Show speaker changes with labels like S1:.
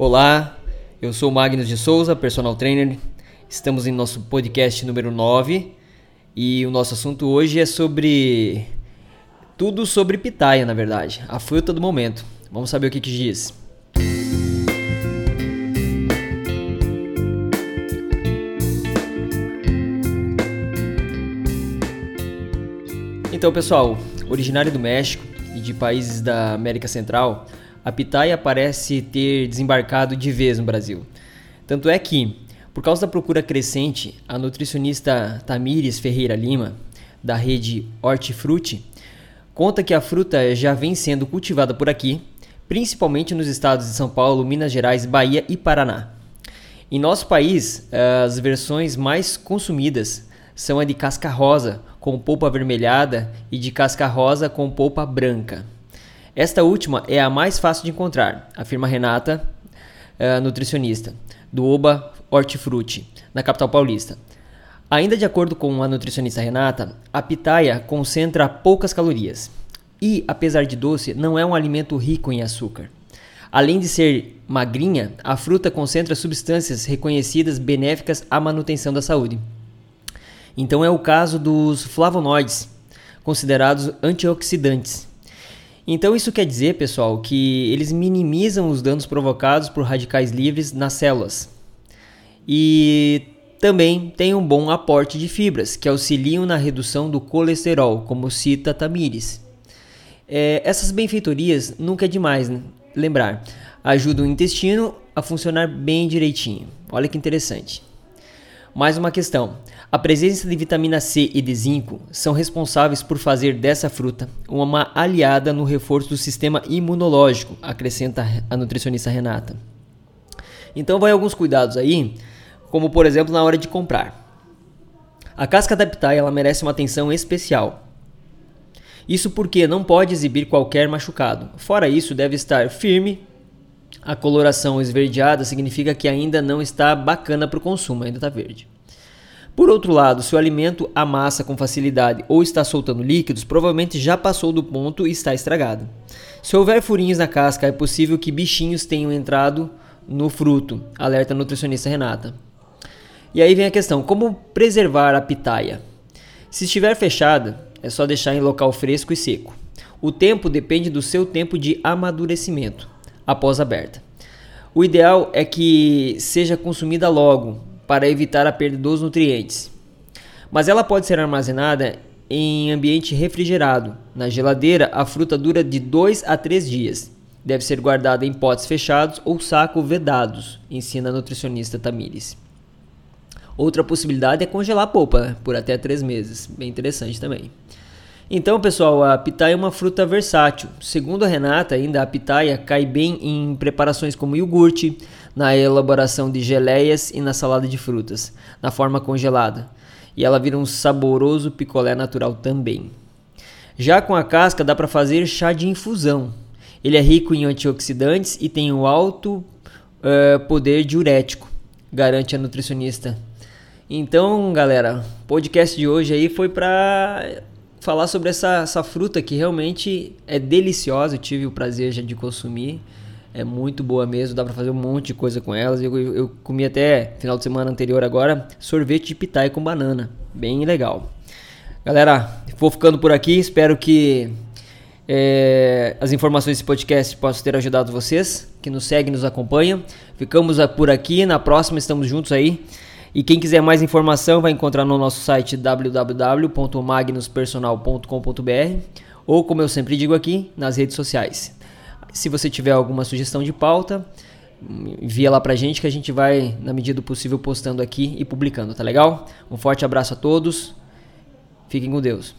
S1: Olá, eu sou Magnus de Souza, personal trainer. Estamos em nosso podcast número 9 e o nosso assunto hoje é sobre tudo sobre pitaia, na verdade, a fruta do momento. Vamos saber o que que diz. Então, pessoal, originário do México e de países da América Central, a pitaia parece ter desembarcado de vez no Brasil. Tanto é que, por causa da procura crescente, a nutricionista Tamires Ferreira Lima, da rede Hortifruti, conta que a fruta já vem sendo cultivada por aqui, principalmente nos estados de São Paulo, Minas Gerais, Bahia e Paraná. Em nosso país, as versões mais consumidas são a de casca rosa com polpa avermelhada e de casca rosa com polpa branca. Esta última é a mais fácil de encontrar, afirma Renata, uh, nutricionista, do Oba Hortifruti, na capital paulista. Ainda de acordo com a nutricionista Renata, a pitaia concentra poucas calorias e, apesar de doce, não é um alimento rico em açúcar. Além de ser magrinha, a fruta concentra substâncias reconhecidas benéficas à manutenção da saúde. Então é o caso dos flavonoides, considerados antioxidantes, então isso quer dizer, pessoal, que eles minimizam os danos provocados por radicais livres nas células. E também tem um bom aporte de fibras, que auxiliam na redução do colesterol, como cita Tamires. É, essas benfeitorias nunca é demais né? lembrar. Ajudam o intestino a funcionar bem direitinho. Olha que interessante. Mais uma questão. A presença de vitamina C e de zinco são responsáveis por fazer dessa fruta uma aliada no reforço do sistema imunológico, acrescenta a nutricionista Renata. Então vai alguns cuidados aí, como por exemplo na hora de comprar. A casca da pitaia ela merece uma atenção especial. Isso porque não pode exibir qualquer machucado. Fora isso, deve estar firme. A coloração esverdeada significa que ainda não está bacana para o consumo, ainda está verde. Por outro lado, se o alimento amassa com facilidade ou está soltando líquidos, provavelmente já passou do ponto e está estragado. Se houver furinhos na casca, é possível que bichinhos tenham entrado no fruto, alerta a nutricionista Renata. E aí vem a questão: como preservar a pitaia? Se estiver fechada, é só deixar em local fresco e seco. O tempo depende do seu tempo de amadurecimento após aberta. O ideal é que seja consumida logo, para evitar a perda dos nutrientes. Mas ela pode ser armazenada em ambiente refrigerado. Na geladeira, a fruta dura de 2 a 3 dias. Deve ser guardada em potes fechados ou saco vedados, ensina a nutricionista Tamires. Outra possibilidade é congelar a polpa por até 3 meses. Bem interessante também. Então, pessoal, a pitaia é uma fruta versátil. Segundo a Renata, ainda a pitaia cai bem em preparações como iogurte, na elaboração de geleias e na salada de frutas, na forma congelada. E ela vira um saboroso picolé natural também. Já com a casca dá para fazer chá de infusão. Ele é rico em antioxidantes e tem um alto uh, poder diurético, garante a nutricionista. Então, galera, podcast de hoje aí foi para falar sobre essa, essa fruta que realmente é deliciosa. Eu tive o prazer já de consumir. É muito boa mesmo, dá para fazer um monte de coisa com elas. Eu, eu, eu, comi até final de semana anterior agora sorvete de pitaia com banana, bem legal. Galera, vou ficando por aqui. Espero que é, as informações desse podcast possam ter ajudado vocês que nos seguem, nos acompanham. Ficamos por aqui. Na próxima estamos juntos aí. E quem quiser mais informação vai encontrar no nosso site www.magnuspersonal.com.br ou, como eu sempre digo aqui, nas redes sociais. Se você tiver alguma sugestão de pauta, envia lá pra gente que a gente vai, na medida do possível, postando aqui e publicando, tá legal? Um forte abraço a todos. Fiquem com Deus.